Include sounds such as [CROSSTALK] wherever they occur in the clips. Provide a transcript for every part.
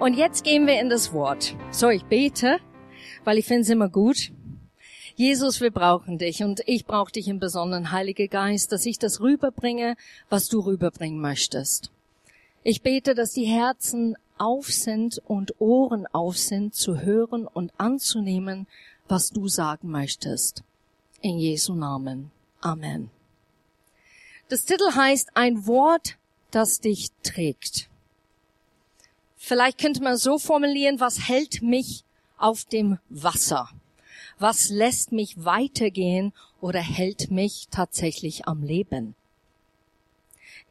Und jetzt gehen wir in das Wort. So, ich bete, weil ich finde es immer gut. Jesus, wir brauchen dich und ich brauche dich im Besonderen, Heiliger Geist, dass ich das rüberbringe, was du rüberbringen möchtest. Ich bete, dass die Herzen auf sind und Ohren auf sind, zu hören und anzunehmen, was du sagen möchtest. In Jesu Namen. Amen. Das Titel heißt ein Wort, das dich trägt. Vielleicht könnte man so formulieren, was hält mich auf dem Wasser? Was lässt mich weitergehen oder hält mich tatsächlich am Leben?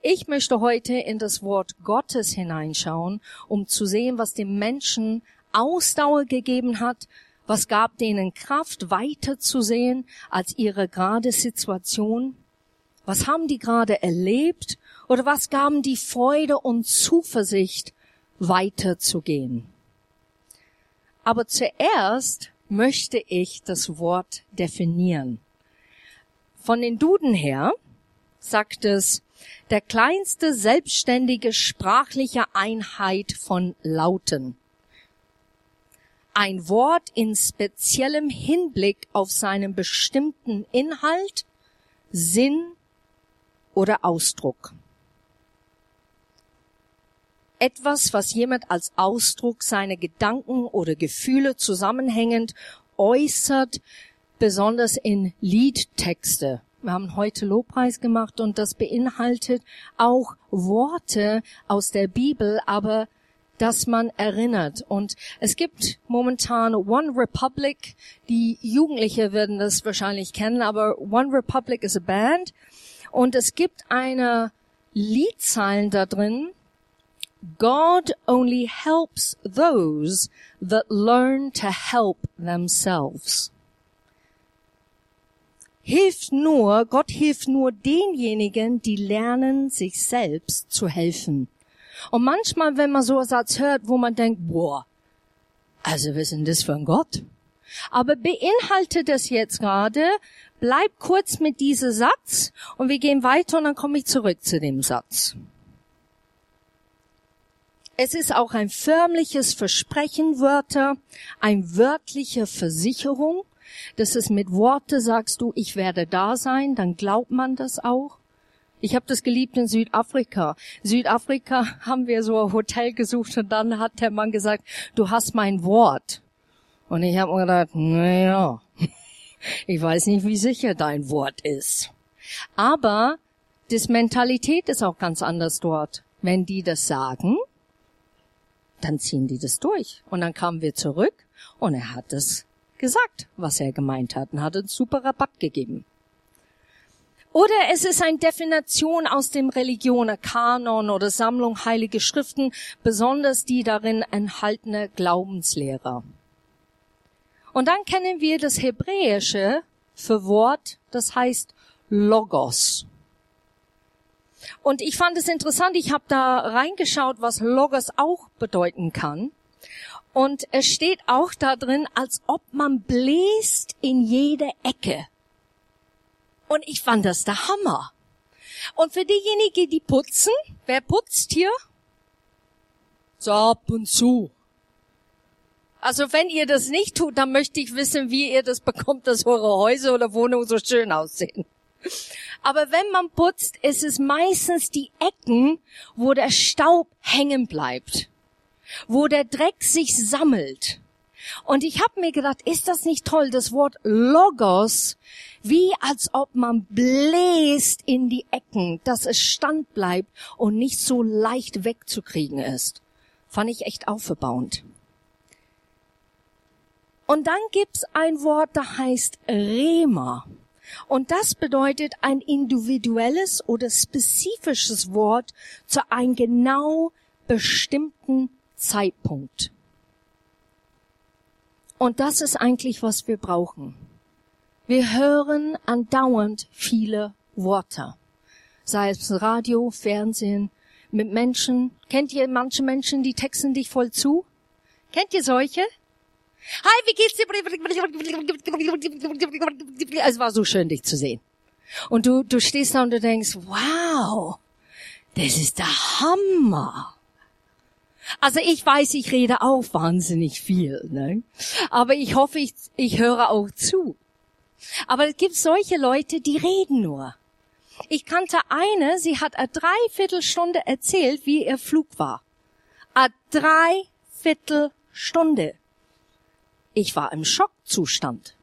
Ich möchte heute in das Wort Gottes hineinschauen, um zu sehen, was dem Menschen Ausdauer gegeben hat, was gab denen Kraft, weiterzusehen als ihre gerade Situation, was haben die gerade erlebt oder was gaben die Freude und Zuversicht, weiterzugehen. Aber zuerst möchte ich das Wort definieren. Von den Duden her sagt es, der kleinste selbstständige sprachliche Einheit von Lauten. Ein Wort in speziellem Hinblick auf seinen bestimmten Inhalt, Sinn oder Ausdruck. Etwas, was jemand als Ausdruck seiner Gedanken oder Gefühle zusammenhängend äußert, besonders in Liedtexte wir haben heute Lobpreis gemacht und das beinhaltet auch Worte aus der Bibel, aber dass man erinnert. Und es gibt momentan One Republic, die Jugendliche werden das wahrscheinlich kennen, aber One Republic is a Band. Und es gibt eine Liedzeilen da drin, God only helps those that learn to help themselves hilft nur, Gott hilft nur denjenigen, die lernen, sich selbst zu helfen. Und manchmal, wenn man so einen Satz hört, wo man denkt, boah, also was ist denn das für ein Gott? Aber beinhaltet es jetzt gerade, bleib kurz mit diesem Satz und wir gehen weiter und dann komme ich zurück zu dem Satz. Es ist auch ein förmliches Versprechen, Wörter, ein wörtliche Versicherung, das ist mit Worte sagst du, ich werde da sein, dann glaubt man das auch. Ich habe das geliebt in Südafrika. Südafrika [LAUGHS] haben wir so ein Hotel gesucht und dann hat der Mann gesagt, du hast mein Wort. Und ich habe mir gedacht, naja, [LAUGHS] ich weiß nicht, wie sicher dein Wort ist. Aber das Mentalität ist auch ganz anders dort. Wenn die das sagen, dann ziehen die das durch. Und dann kamen wir zurück und er hat es gesagt, was er gemeint hat und hat uns super Rabatt gegeben. Oder es ist eine Definition aus dem Religioner Kanon oder Sammlung heilige Schriften, besonders die darin enthaltene Glaubenslehre. Und dann kennen wir das Hebräische für Wort, das heißt Logos. Und ich fand es interessant, ich habe da reingeschaut, was Logos auch bedeuten kann. Und es steht auch da drin, als ob man bläst in jede Ecke. Und ich fand das der Hammer. Und für diejenigen, die putzen, wer putzt hier? So ab und zu. Also wenn ihr das nicht tut, dann möchte ich wissen, wie ihr das bekommt, dass eure Häuser oder Wohnungen so schön aussehen. Aber wenn man putzt, ist es meistens die Ecken, wo der Staub hängen bleibt wo der Dreck sich sammelt. Und ich habe mir gedacht, ist das nicht toll, das Wort Logos, wie als ob man bläst in die Ecken, dass es stand bleibt und nicht so leicht wegzukriegen ist. Fand ich echt aufbauend. Und dann gibt's ein Wort, das heißt Rema. Und das bedeutet ein individuelles oder spezifisches Wort zu einem genau bestimmten Zeitpunkt. Und das ist eigentlich, was wir brauchen. Wir hören andauernd viele Worte. Sei es Radio, Fernsehen, mit Menschen. Kennt ihr manche Menschen, die texten dich voll zu? Kennt ihr solche? Hi, wie geht's dir? Es war so schön, dich zu sehen. Und du, du stehst da und du denkst, wow, das ist der Hammer. Also ich weiß, ich rede auch wahnsinnig viel, ne? aber ich hoffe, ich, ich höre auch zu. Aber es gibt solche Leute, die reden nur. Ich kannte eine, sie hat eine Dreiviertelstunde erzählt, wie ihr Flug war. Eine Dreiviertelstunde. Ich war im Schockzustand.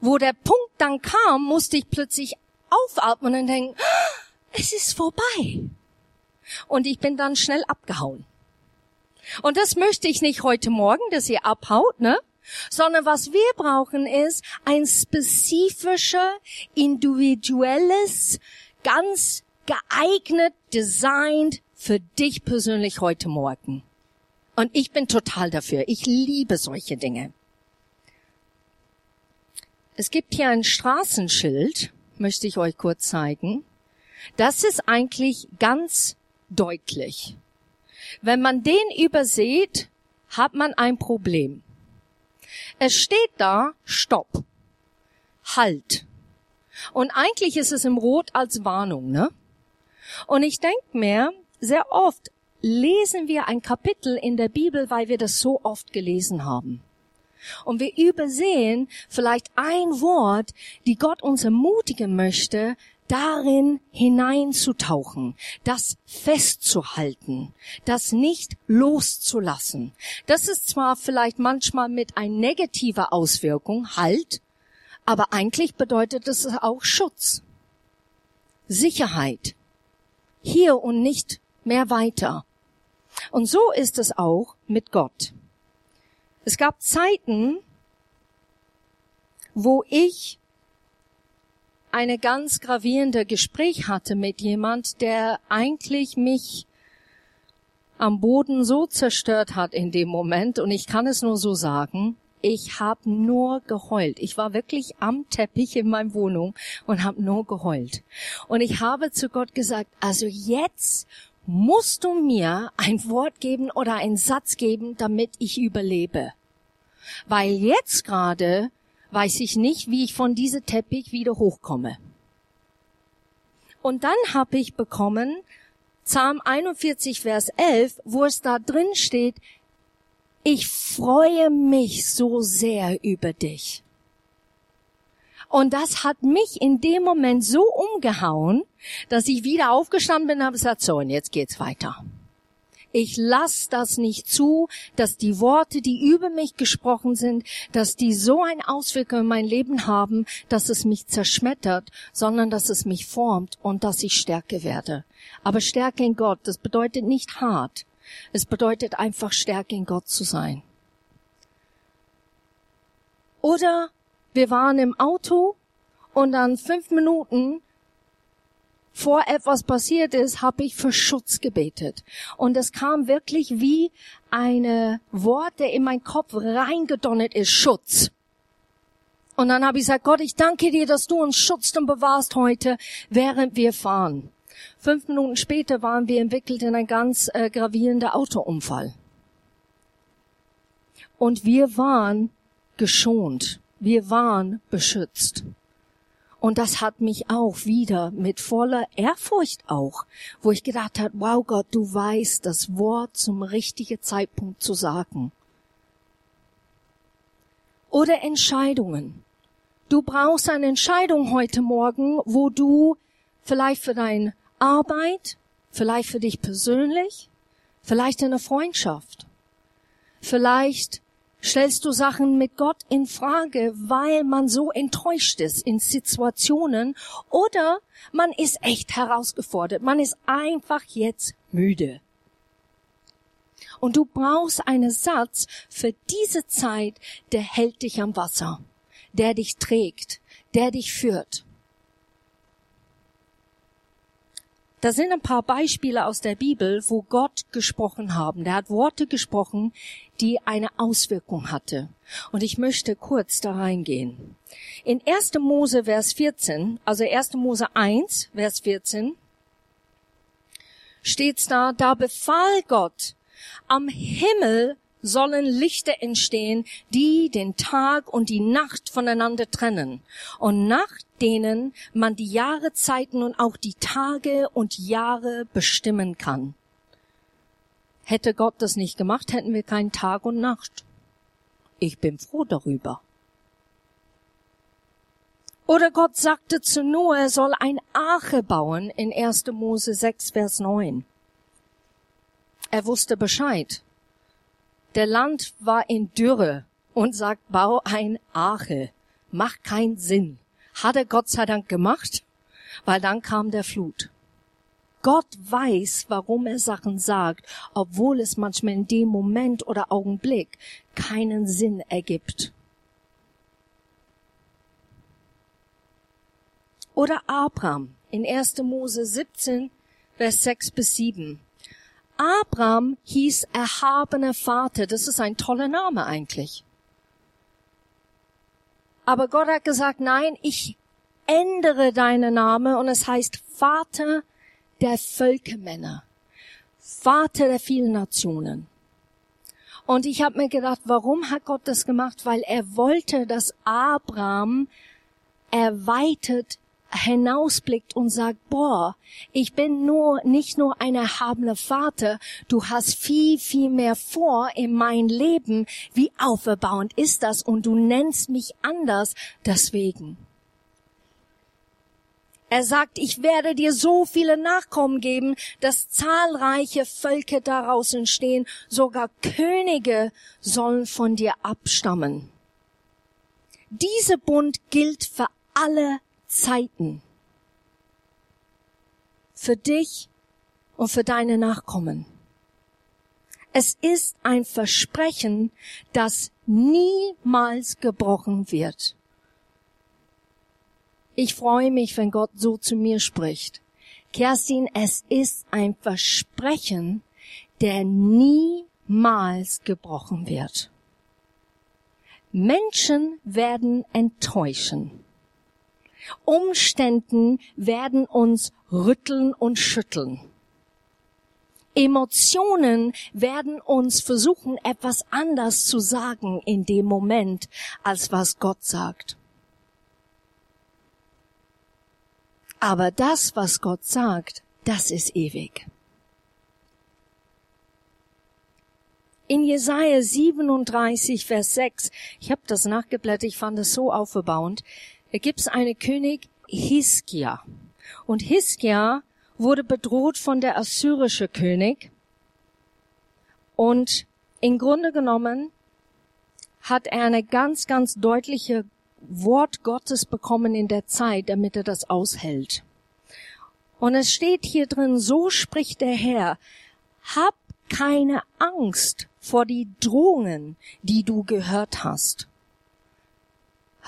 Wo der Punkt dann kam, musste ich plötzlich aufatmen und denken, ah, es ist vorbei. Und ich bin dann schnell abgehauen. Und das möchte ich nicht heute Morgen, dass ihr abhaut, ne? Sondern was wir brauchen ist ein spezifischer, individuelles, ganz geeignet, designed für dich persönlich heute Morgen. Und ich bin total dafür. Ich liebe solche Dinge. Es gibt hier ein Straßenschild, möchte ich euch kurz zeigen. Das ist eigentlich ganz deutlich. Wenn man den übersieht, hat man ein Problem. Es steht da, Stopp, Halt. Und eigentlich ist es im Rot als Warnung, ne? Und ich denke mir, sehr oft lesen wir ein Kapitel in der Bibel, weil wir das so oft gelesen haben. Und wir übersehen vielleicht ein Wort, die Gott uns ermutigen möchte, darin hineinzutauchen, das festzuhalten, das nicht loszulassen. Das ist zwar vielleicht manchmal mit ein negativer Auswirkung, Halt, aber eigentlich bedeutet es auch Schutz, Sicherheit, hier und nicht mehr weiter. Und so ist es auch mit Gott. Es gab Zeiten, wo ich eine ganz gravierende Gespräch hatte mit jemand, der eigentlich mich am Boden so zerstört hat in dem Moment, und ich kann es nur so sagen, ich habe nur geheult. Ich war wirklich am Teppich in meiner Wohnung und habe nur geheult. Und ich habe zu Gott gesagt, also jetzt musst du mir ein Wort geben oder einen Satz geben, damit ich überlebe. Weil jetzt gerade weiß ich nicht, wie ich von diesem Teppich wieder hochkomme. Und dann habe ich bekommen Psalm 41, Vers 11, wo es da drin steht, ich freue mich so sehr über dich. Und das hat mich in dem Moment so umgehauen, dass ich wieder aufgestanden bin und habe gesagt, so, und jetzt geht's weiter. Ich lass das nicht zu, dass die Worte, die über mich gesprochen sind, dass die so eine Auswirkung in mein Leben haben, dass es mich zerschmettert, sondern dass es mich formt und dass ich Stärke werde. Aber Stärke in Gott, das bedeutet nicht hart. Es bedeutet einfach Stärke in Gott zu sein. Oder wir waren im Auto und dann fünf Minuten vor etwas passiert ist, habe ich für Schutz gebetet. Und es kam wirklich wie eine Wort, der in meinen Kopf reingedonnert ist, Schutz. Und dann habe ich gesagt, Gott, ich danke dir, dass du uns schützt und bewahrst heute, während wir fahren. Fünf Minuten später waren wir entwickelt in ein ganz äh, gravierender Autounfall. Und wir waren geschont. Wir waren beschützt. Und das hat mich auch wieder mit voller Ehrfurcht auch, wo ich gedacht habe, wow Gott, du weißt das Wort zum richtigen Zeitpunkt zu sagen. Oder Entscheidungen. Du brauchst eine Entscheidung heute Morgen, wo du vielleicht für deine Arbeit, vielleicht für dich persönlich, vielleicht in der Freundschaft, vielleicht stellst du Sachen mit Gott in Frage, weil man so enttäuscht ist in Situationen oder man ist echt herausgefordert. Man ist einfach jetzt müde. Und du brauchst einen Satz für diese Zeit, der hält dich am Wasser, der dich trägt, der dich führt. Da sind ein paar Beispiele aus der Bibel, wo Gott gesprochen haben. Der hat Worte gesprochen, die eine Auswirkung hatte. Und ich möchte kurz da reingehen. In 1. Mose, Vers 14, also 1. Mose 1, Vers 14, steht's da, da befahl Gott, am Himmel sollen Lichter entstehen, die den Tag und die Nacht voneinander trennen und nach denen man die Jahrezeiten und auch die Tage und Jahre bestimmen kann. Hätte Gott das nicht gemacht, hätten wir keinen Tag und Nacht. Ich bin froh darüber. Oder Gott sagte zu Noah, er soll ein Arche bauen in 1. Mose 6, Vers 9. Er wusste Bescheid. Der Land war in Dürre und sagt, bau ein Arche. Macht keinen Sinn. Hat er Gott sei Dank gemacht, weil dann kam der Flut. Gott weiß, warum er Sachen sagt, obwohl es manchmal in dem Moment oder Augenblick keinen Sinn ergibt. Oder Abraham in 1. Mose 17, Vers 6 bis 7. Abraham hieß erhabener Vater. Das ist ein toller Name eigentlich. Aber Gott hat gesagt, nein, ich ändere deinen Namen und es heißt Vater der Völkermänner. Vater der vielen Nationen. Und ich habe mir gedacht, warum hat Gott das gemacht? Weil er wollte, dass Abraham erweitert hinausblickt und sagt, boah, ich bin nur, nicht nur ein erhabener Vater, du hast viel, viel mehr vor in mein Leben. Wie auferbauend ist das? Und du nennst mich anders deswegen. Er sagt, ich werde dir so viele Nachkommen geben, dass zahlreiche Völker daraus entstehen, sogar Könige sollen von dir abstammen. Diese Bund gilt für alle Zeiten. Für dich und für deine Nachkommen. Es ist ein Versprechen, das niemals gebrochen wird. Ich freue mich, wenn Gott so zu mir spricht. Kerstin, es ist ein Versprechen, der niemals gebrochen wird. Menschen werden enttäuschen. Umständen werden uns rütteln und schütteln. Emotionen werden uns versuchen, etwas anders zu sagen in dem Moment, als was Gott sagt. Aber das, was Gott sagt, das ist ewig. In Jesaja 37, Vers 6, ich habe das nachgeblättert, ich fand es so aufbauend, da gibt's einen König Hiskia. Und Hiskia wurde bedroht von der assyrische König. Und im Grunde genommen hat er eine ganz, ganz deutliche Wort Gottes bekommen in der Zeit, damit er das aushält. Und es steht hier drin, so spricht der Herr, hab keine Angst vor die Drohungen, die du gehört hast.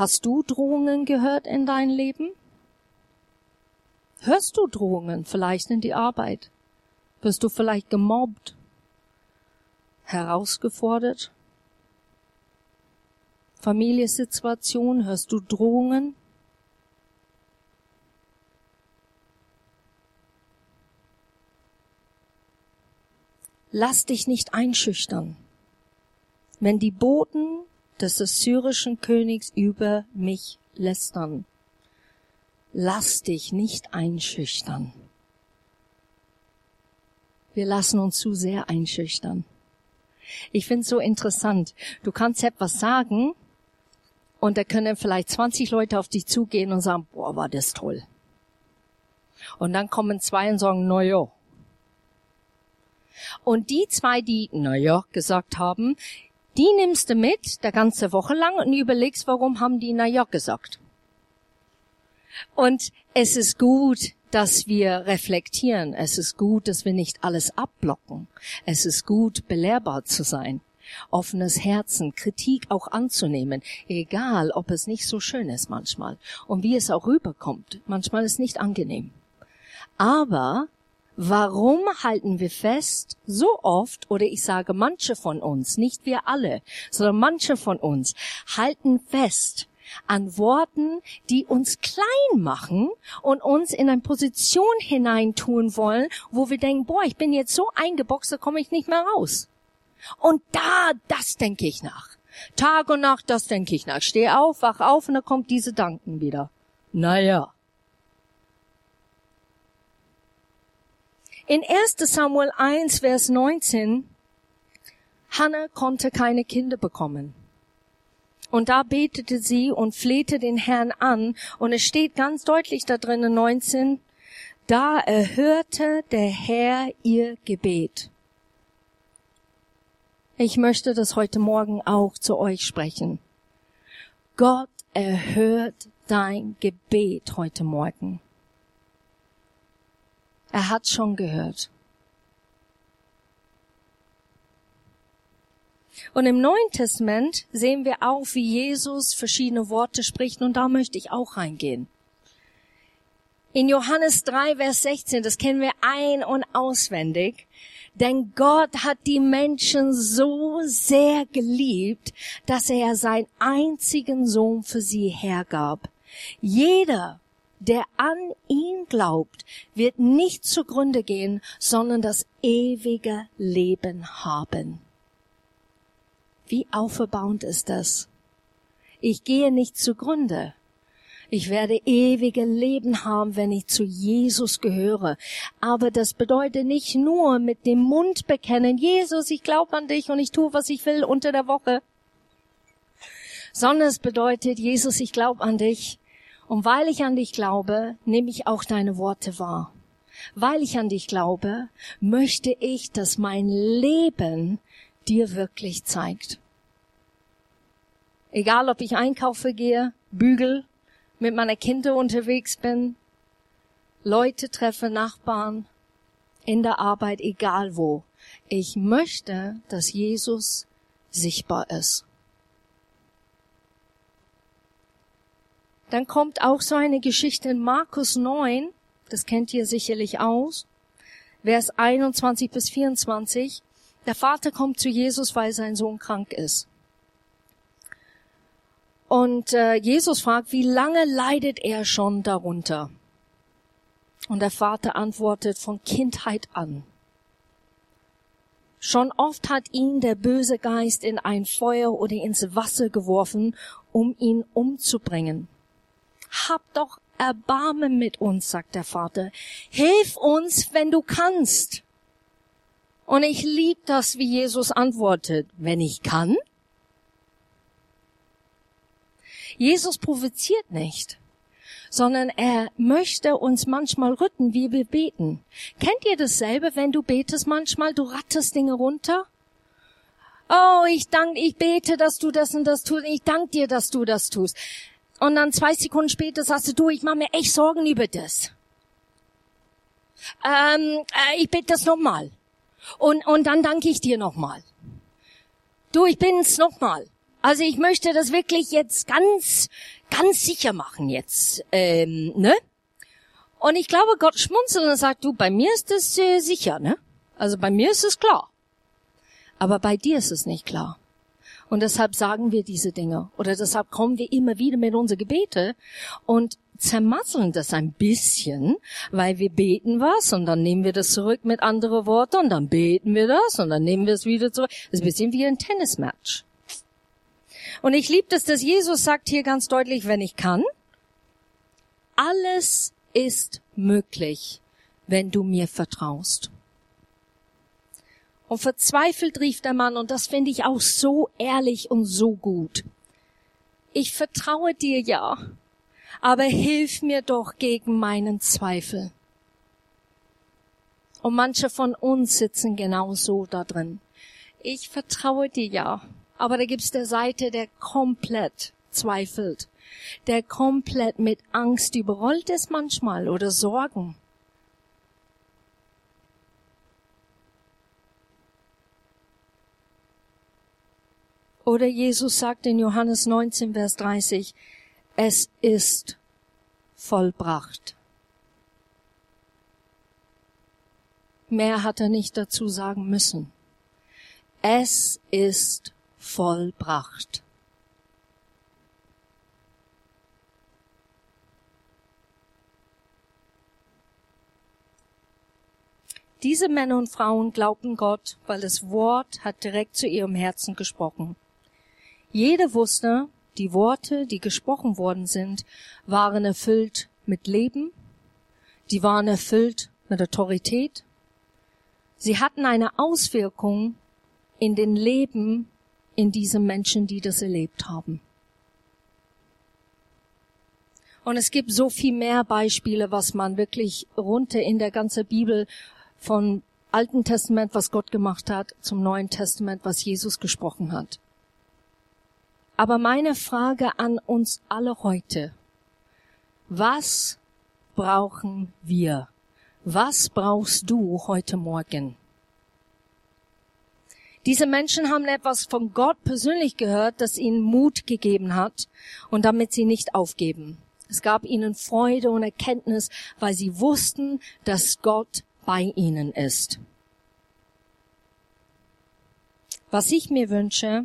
Hast du Drohungen gehört in dein Leben? Hörst du Drohungen vielleicht in die Arbeit? Wirst du vielleicht gemobbt? Herausgefordert? Familiensituation, hörst du Drohungen? Lass dich nicht einschüchtern. Wenn die Boten des assyrischen Königs über mich lästern. Lass dich nicht einschüchtern. Wir lassen uns zu sehr einschüchtern. Ich finde es so interessant. Du kannst etwas sagen und da können vielleicht 20 Leute auf dich zugehen und sagen, boah, war das toll. Und dann kommen zwei und sagen, na ja. Und die zwei, die na ja gesagt haben, die nimmst du mit, der ganze Woche lang, und überlegst, warum haben die na ja gesagt. Und es ist gut, dass wir reflektieren. Es ist gut, dass wir nicht alles abblocken. Es ist gut, belehrbar zu sein. Offenes Herzen, Kritik auch anzunehmen, egal ob es nicht so schön ist manchmal und wie es auch rüberkommt. Manchmal ist nicht angenehm. Aber Warum halten wir fest, so oft, oder ich sage manche von uns, nicht wir alle, sondern manche von uns, halten fest an Worten, die uns klein machen und uns in eine Position hineintun wollen, wo wir denken, boah, ich bin jetzt so eingeboxt, da komme ich nicht mehr raus. Und da, das denke ich nach. Tag und Nacht, das denke ich nach. Steh auf, wach auf und dann kommt diese Danken wieder. Naja. In 1 Samuel 1, Vers 19 Hannah konnte keine Kinder bekommen. Und da betete sie und flehte den Herrn an. Und es steht ganz deutlich da drinnen 19, da erhörte der Herr ihr Gebet. Ich möchte das heute Morgen auch zu euch sprechen. Gott erhört dein Gebet heute Morgen. Er hat schon gehört. Und im Neuen Testament sehen wir auch, wie Jesus verschiedene Worte spricht und da möchte ich auch reingehen. In Johannes 3, Vers 16, das kennen wir ein- und auswendig, denn Gott hat die Menschen so sehr geliebt, dass er seinen einzigen Sohn für sie hergab. Jeder, der an ihn glaubt, wird nicht zugrunde gehen, sondern das ewige Leben haben. Wie auferbauend ist das? Ich gehe nicht zugrunde. Ich werde ewige Leben haben, wenn ich zu Jesus gehöre. Aber das bedeutet nicht nur mit dem Mund bekennen, Jesus, ich glaube an dich und ich tue, was ich will unter der Woche. Sondern es bedeutet, Jesus, ich glaube an dich. Und weil ich an dich glaube, nehme ich auch deine Worte wahr. Weil ich an dich glaube, möchte ich, dass mein Leben dir wirklich zeigt. Egal, ob ich einkaufe gehe, bügel, mit meiner Kinder unterwegs bin, Leute treffe, Nachbarn, in der Arbeit, egal wo. Ich möchte, dass Jesus sichtbar ist. Dann kommt auch so eine Geschichte in Markus 9, das kennt ihr sicherlich aus, Vers 21 bis 24. Der Vater kommt zu Jesus, weil sein Sohn krank ist. Und äh, Jesus fragt, wie lange leidet er schon darunter? Und der Vater antwortet von Kindheit an. Schon oft hat ihn der böse Geist in ein Feuer oder ins Wasser geworfen, um ihn umzubringen. Hab doch Erbarmen mit uns, sagt der Vater. Hilf uns, wenn du kannst. Und ich lieb das, wie Jesus antwortet. Wenn ich kann? Jesus provoziert nicht, sondern er möchte uns manchmal rütten, wie wir beten. Kennt ihr dasselbe, wenn du betest manchmal, du rattest Dinge runter? Oh, ich danke, ich bete, dass du das und das tust. Ich danke dir, dass du das tust. Und dann zwei Sekunden später sagst du, du, ich mache mir echt Sorgen über das. Ähm, äh, ich bete das nochmal. Und, und dann danke ich dir nochmal. Du, ich bin's nochmal. Also ich möchte das wirklich jetzt ganz, ganz sicher machen jetzt, ähm, ne? Und ich glaube, Gott schmunzelt und sagt, du, bei mir ist es äh, sicher, ne? Also bei mir ist es klar. Aber bei dir ist es nicht klar. Und deshalb sagen wir diese Dinge. Oder deshalb kommen wir immer wieder mit unseren Gebete und zermasseln das ein bisschen, weil wir beten was und dann nehmen wir das zurück mit anderen Worten und dann beten wir das und dann nehmen wir es wieder zurück. Das ist ein bisschen wie ein Tennismatch. Und ich liebe es, dass Jesus sagt hier ganz deutlich, wenn ich kann, alles ist möglich, wenn du mir vertraust. Und verzweifelt rief der Mann, und das finde ich auch so ehrlich und so gut. Ich vertraue dir ja, aber hilf mir doch gegen meinen Zweifel. Und manche von uns sitzen genau so da drin. Ich vertraue dir ja, aber da gibt's der Seite, der komplett zweifelt, der komplett mit Angst überrollt ist manchmal oder Sorgen. Oder Jesus sagt in Johannes 19, Vers 30, es ist vollbracht. Mehr hat er nicht dazu sagen müssen. Es ist vollbracht. Diese Männer und Frauen glaubten Gott, weil das Wort hat direkt zu ihrem Herzen gesprochen. Jede wusste, die Worte, die gesprochen worden sind, waren erfüllt mit Leben, die waren erfüllt mit Autorität, sie hatten eine Auswirkung in den Leben in diesen Menschen, die das erlebt haben. Und es gibt so viel mehr Beispiele, was man wirklich runter in der ganzen Bibel von Alten Testament, was Gott gemacht hat, zum Neuen Testament, was Jesus gesprochen hat. Aber meine Frage an uns alle heute, was brauchen wir? Was brauchst du heute Morgen? Diese Menschen haben etwas von Gott persönlich gehört, das ihnen Mut gegeben hat und damit sie nicht aufgeben. Es gab ihnen Freude und Erkenntnis, weil sie wussten, dass Gott bei ihnen ist. Was ich mir wünsche,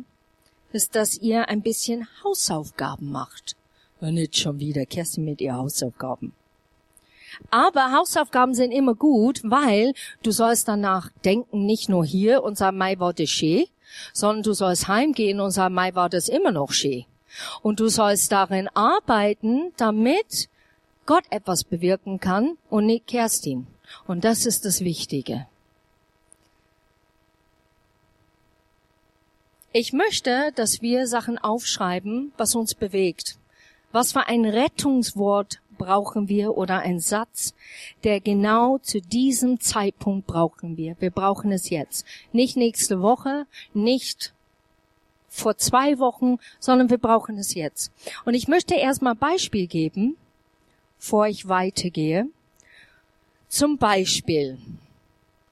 ist, dass ihr ein bisschen Hausaufgaben macht. Und nicht schon wieder Kerstin mit ihr Hausaufgaben. Aber Hausaufgaben sind immer gut, weil du sollst danach denken, nicht nur hier und sagen, Mai war das schön, sondern du sollst heimgehen und sagen, Mai war das immer noch schön. Und du sollst darin arbeiten, damit Gott etwas bewirken kann und nicht Kerstin. Und das ist das Wichtige. Ich möchte, dass wir Sachen aufschreiben, was uns bewegt. Was für ein Rettungswort brauchen wir oder ein Satz, der genau zu diesem Zeitpunkt brauchen wir. Wir brauchen es jetzt. Nicht nächste Woche, nicht vor zwei Wochen, sondern wir brauchen es jetzt. Und ich möchte erstmal Beispiel geben, bevor ich weitergehe. Zum Beispiel,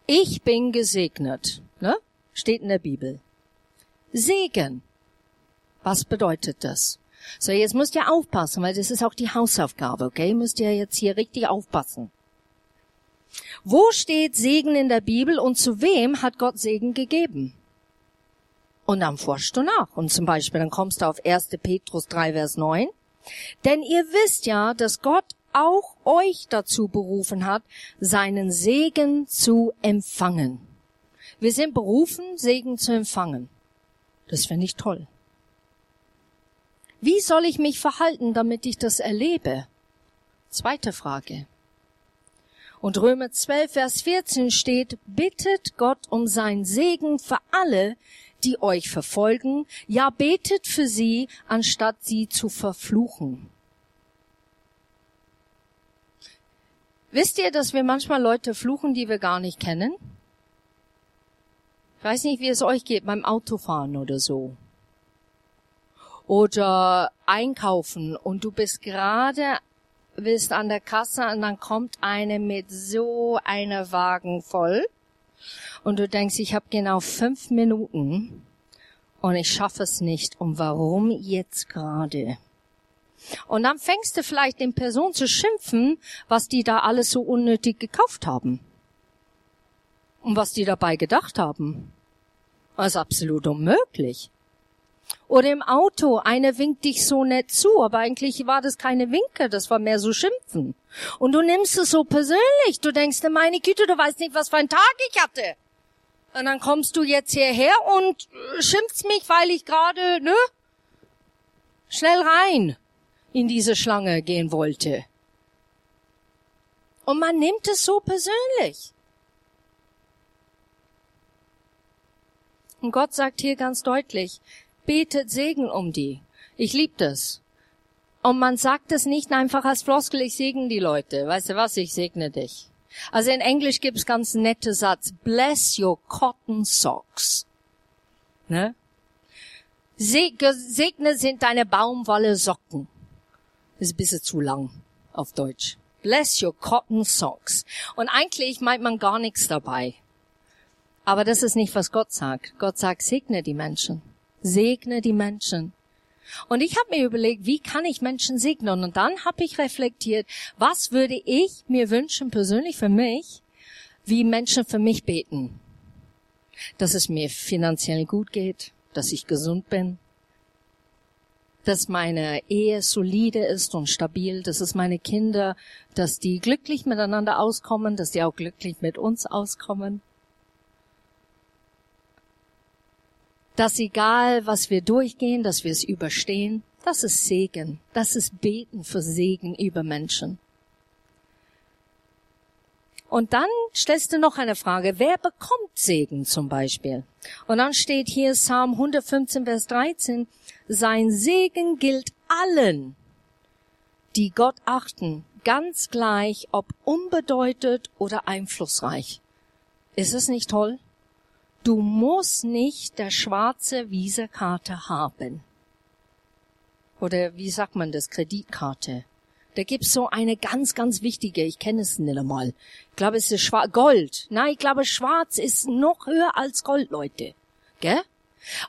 ich bin gesegnet, ne? steht in der Bibel. Segen. Was bedeutet das? So, jetzt müsst ihr aufpassen, weil das ist auch die Hausaufgabe, okay? Müsst ihr jetzt hier richtig aufpassen. Wo steht Segen in der Bibel und zu wem hat Gott Segen gegeben? Und dann forschst du nach. Und zum Beispiel, dann kommst du auf 1. Petrus 3, Vers 9. Denn ihr wisst ja, dass Gott auch euch dazu berufen hat, seinen Segen zu empfangen. Wir sind berufen, Segen zu empfangen. Das finde ich toll. Wie soll ich mich verhalten, damit ich das erlebe? Zweite Frage. Und Römer 12, Vers 14 steht, bittet Gott um seinen Segen für alle, die euch verfolgen, ja betet für sie, anstatt sie zu verfluchen. Wisst ihr, dass wir manchmal Leute fluchen, die wir gar nicht kennen? Ich weiß nicht, wie es euch geht beim Autofahren oder so. Oder einkaufen und du bist gerade, bist an der Kasse und dann kommt eine mit so einer Wagen voll und du denkst, ich habe genau fünf Minuten und ich schaffe es nicht. Und warum jetzt gerade? Und dann fängst du vielleicht den Person zu schimpfen, was die da alles so unnötig gekauft haben. Und was die dabei gedacht haben. Das ist absolut unmöglich. Oder im Auto, einer winkt dich so nett zu, aber eigentlich war das keine Winke, das war mehr so Schimpfen. Und du nimmst es so persönlich. Du denkst, meine Güte, du weißt nicht, was für ein Tag ich hatte. Und dann kommst du jetzt hierher und schimpfst mich, weil ich gerade, ne, schnell rein in diese Schlange gehen wollte. Und man nimmt es so persönlich. Und Gott sagt hier ganz deutlich, betet Segen um die. Ich lieb das. Und man sagt es nicht einfach als Floskel, ich segne die Leute. Weißt du was, ich segne dich. Also in Englisch gibt's ganz nette Satz. Bless your cotton socks. Ne? Segne sind deine Baumwolle Socken. Das ist ein bisschen zu lang auf Deutsch. Bless your cotton socks. Und eigentlich meint man gar nichts dabei. Aber das ist nicht, was Gott sagt. Gott sagt, segne die Menschen. Segne die Menschen. Und ich habe mir überlegt, wie kann ich Menschen segnen? Und dann habe ich reflektiert, was würde ich mir wünschen, persönlich für mich, wie Menschen für mich beten. Dass es mir finanziell gut geht, dass ich gesund bin, dass meine Ehe solide ist und stabil, dass es meine Kinder, dass die glücklich miteinander auskommen, dass die auch glücklich mit uns auskommen. Dass egal, was wir durchgehen, dass wir es überstehen, das ist Segen. Das ist Beten für Segen über Menschen. Und dann stellst du noch eine Frage, wer bekommt Segen zum Beispiel? Und dann steht hier Psalm 115, Vers 13, sein Segen gilt allen, die Gott achten, ganz gleich, ob unbedeutet oder einflussreich. Ist es nicht toll? Du musst nicht der schwarze Visa-Karte haben. Oder wie sagt man das? Kreditkarte. Da gibt's so eine ganz, ganz wichtige, ich kenne es nicht einmal. Ich glaube, es ist Schwarz, Gold. Nein, ich glaube, Schwarz ist noch höher als Gold, Leute. Gell?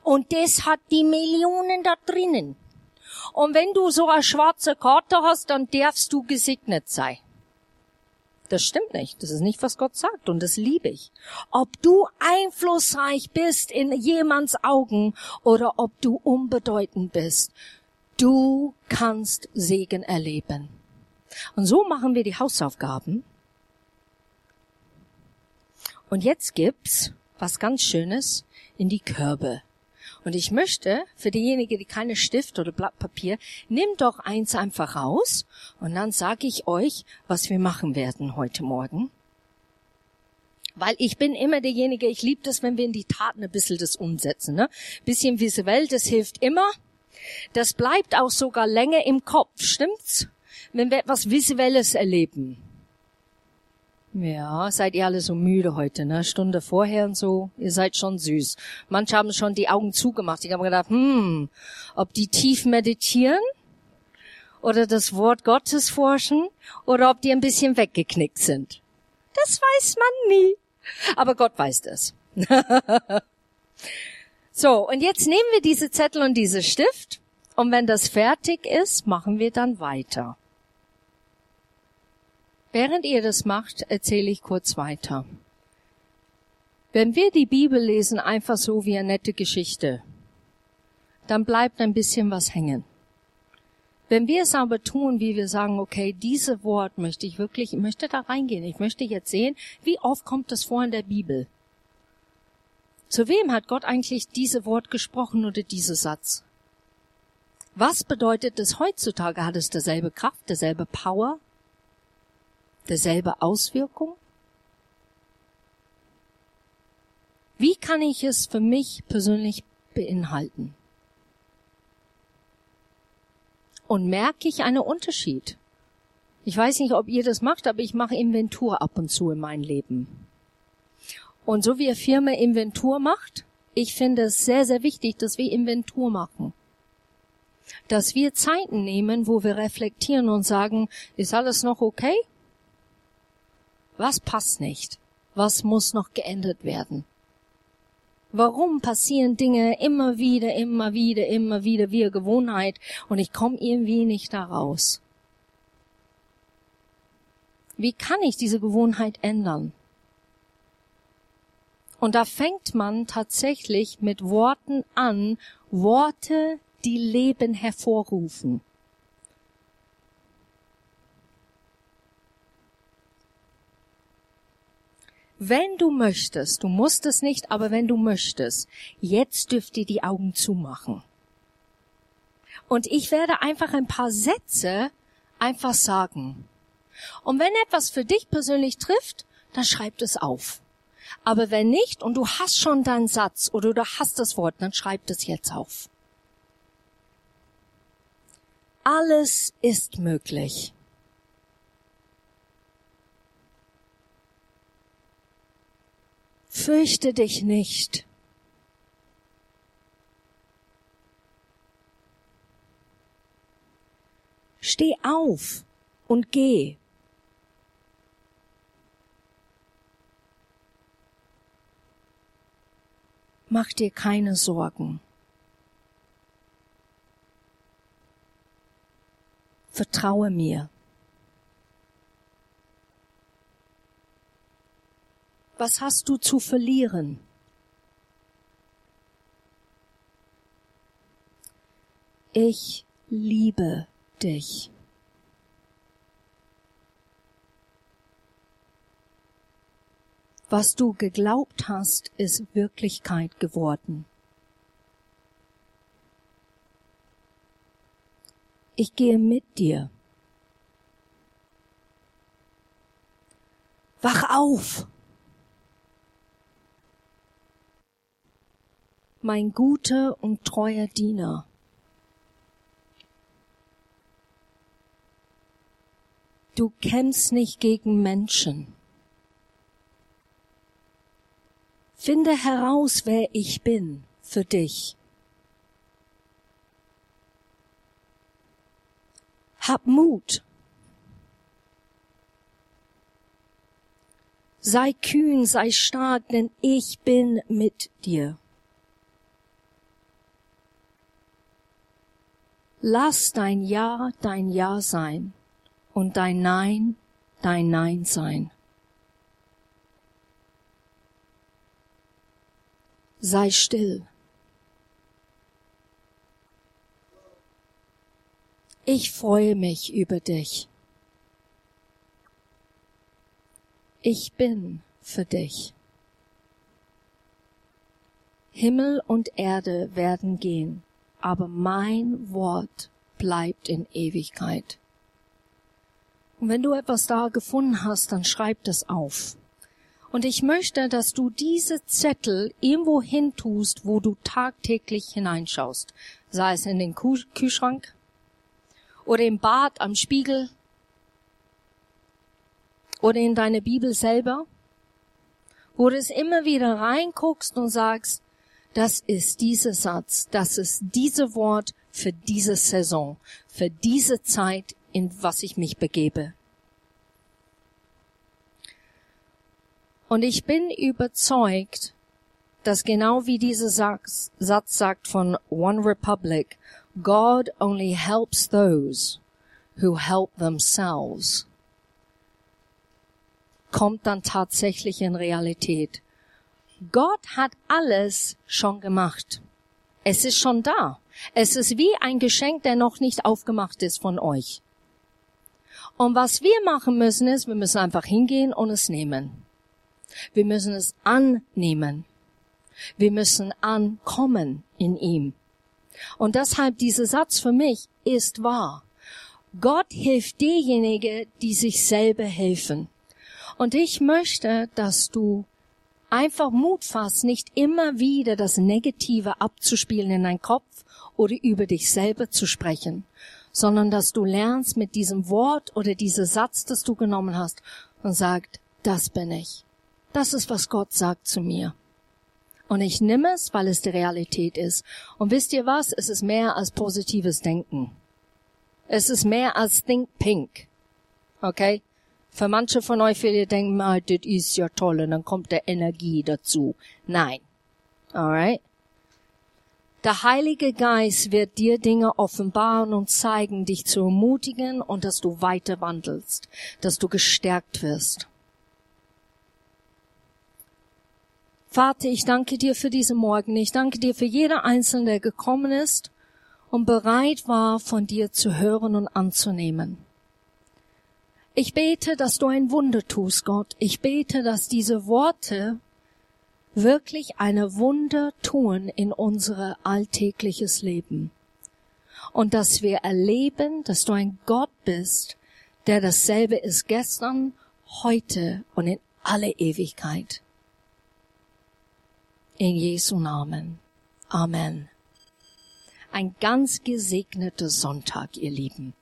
Und das hat die Millionen da drinnen. Und wenn du so eine schwarze Karte hast, dann darfst du gesegnet sein. Das stimmt nicht. Das ist nicht, was Gott sagt. Und das liebe ich. Ob du einflussreich bist in jemands Augen oder ob du unbedeutend bist. Du kannst Segen erleben. Und so machen wir die Hausaufgaben. Und jetzt gibt's was ganz Schönes in die Körbe. Und ich möchte, für diejenigen, die keine Stift oder Blatt Papier, nimm doch eins einfach raus und dann sage ich euch, was wir machen werden heute Morgen. Weil ich bin immer derjenige, ich liebe das, wenn wir in die Taten ein bisschen das umsetzen. Ne? Bisschen visuell, das hilft immer. Das bleibt auch sogar länger im Kopf, stimmt's? Wenn wir etwas Visuelles erleben. Ja, seid ihr alle so müde heute, ne? Stunde vorher und so. Ihr seid schon süß. Manche haben schon die Augen zugemacht. Ich habe gedacht, hm, ob die tief meditieren oder das Wort Gottes forschen oder ob die ein bisschen weggeknickt sind. Das weiß man nie. Aber Gott weiß das. [LAUGHS] so, und jetzt nehmen wir diese Zettel und diese Stift und wenn das fertig ist, machen wir dann weiter. Während ihr das macht, erzähle ich kurz weiter. Wenn wir die Bibel lesen einfach so wie eine nette Geschichte, dann bleibt ein bisschen was hängen. Wenn wir es aber tun, wie wir sagen, okay, diese Wort möchte ich wirklich, ich möchte da reingehen, ich möchte jetzt sehen, wie oft kommt das vor in der Bibel? Zu wem hat Gott eigentlich diese Wort gesprochen oder diese Satz? Was bedeutet es heutzutage? Hat es derselbe Kraft, derselbe Power? Derselbe Auswirkung? Wie kann ich es für mich persönlich beinhalten? Und merke ich einen Unterschied? Ich weiß nicht, ob ihr das macht, aber ich mache Inventur ab und zu in meinem Leben. Und so wie eine Firma Inventur macht, ich finde es sehr, sehr wichtig, dass wir Inventur machen. Dass wir Zeiten nehmen, wo wir reflektieren und sagen, ist alles noch okay? Was passt nicht? Was muss noch geändert werden? Warum passieren Dinge immer wieder, immer wieder, immer wieder wie Gewohnheit und ich komme irgendwie nicht da raus? Wie kann ich diese Gewohnheit ändern? Und da fängt man tatsächlich mit Worten an, Worte, die Leben hervorrufen. Wenn du möchtest, du musst es nicht, aber wenn du möchtest, jetzt dürft ihr die Augen zumachen. Und ich werde einfach ein paar Sätze einfach sagen. Und wenn etwas für dich persönlich trifft, dann schreib es auf. Aber wenn nicht und du hast schon deinen Satz oder du hast das Wort, dann schreib es jetzt auf. Alles ist möglich. Fürchte dich nicht. Steh auf und geh. Mach dir keine Sorgen. Vertraue mir. Was hast du zu verlieren? Ich liebe dich. Was du geglaubt hast, ist Wirklichkeit geworden. Ich gehe mit dir. Wach auf! Mein guter und treuer Diener. Du kämpfst nicht gegen Menschen. Finde heraus, wer ich bin für dich. Hab Mut. Sei kühn, sei stark, denn ich bin mit dir. Lass dein Ja dein Ja sein und dein Nein dein Nein sein. Sei still. Ich freue mich über dich. Ich bin für dich. Himmel und Erde werden gehen, aber mein Wort bleibt in Ewigkeit. Und wenn du etwas da gefunden hast, dann schreib das auf. Und ich möchte, dass du diese Zettel irgendwo hin tust, wo du tagtäglich hineinschaust. Sei es in den Kühlschrank oder im Bad am Spiegel oder in deine Bibel selber, wo du es immer wieder reinguckst und sagst, das ist dieser Satz, das ist diese Wort für diese Saison, für diese Zeit, in was ich mich begebe. Und ich bin überzeugt, dass genau wie dieser Satz, sagt von One Republic, God only helps those who help themselves, kommt dann tatsächlich in Realität. Gott hat alles schon gemacht. Es ist schon da. Es ist wie ein Geschenk, der noch nicht aufgemacht ist von euch. Und was wir machen müssen ist, wir müssen einfach hingehen und es nehmen. Wir müssen es annehmen. Wir müssen ankommen in ihm. Und deshalb dieser Satz für mich ist wahr. Gott hilft diejenigen, die sich selber helfen. Und ich möchte, dass du einfach Mut fasst, nicht immer wieder das Negative abzuspielen in dein Kopf oder über dich selber zu sprechen, sondern dass du lernst mit diesem Wort oder diesem Satz, das du genommen hast und sagt, das bin ich. Das ist, was Gott sagt zu mir. Und ich nehme es, weil es die Realität ist. Und wisst ihr was? Es ist mehr als positives Denken. Es ist mehr als Think Pink. Okay? Für manche von euch viele denken mal, das ist ja toll und dann kommt der Energie dazu. Nein. Alright? Der Heilige Geist wird dir Dinge offenbaren und zeigen, dich zu ermutigen und dass du weiter wandelst, dass du gestärkt wirst. Vater, ich danke dir für diesen Morgen. Ich danke dir für jeder Einzelne, der gekommen ist und bereit war, von dir zu hören und anzunehmen. Ich bete, dass du ein Wunder tust, Gott. Ich bete, dass diese Worte wirklich eine Wunder tun in unser alltägliches Leben. Und dass wir erleben, dass du ein Gott bist, der dasselbe ist gestern, heute und in alle Ewigkeit. In Jesu Namen. Amen. Ein ganz gesegneter Sonntag, ihr Lieben.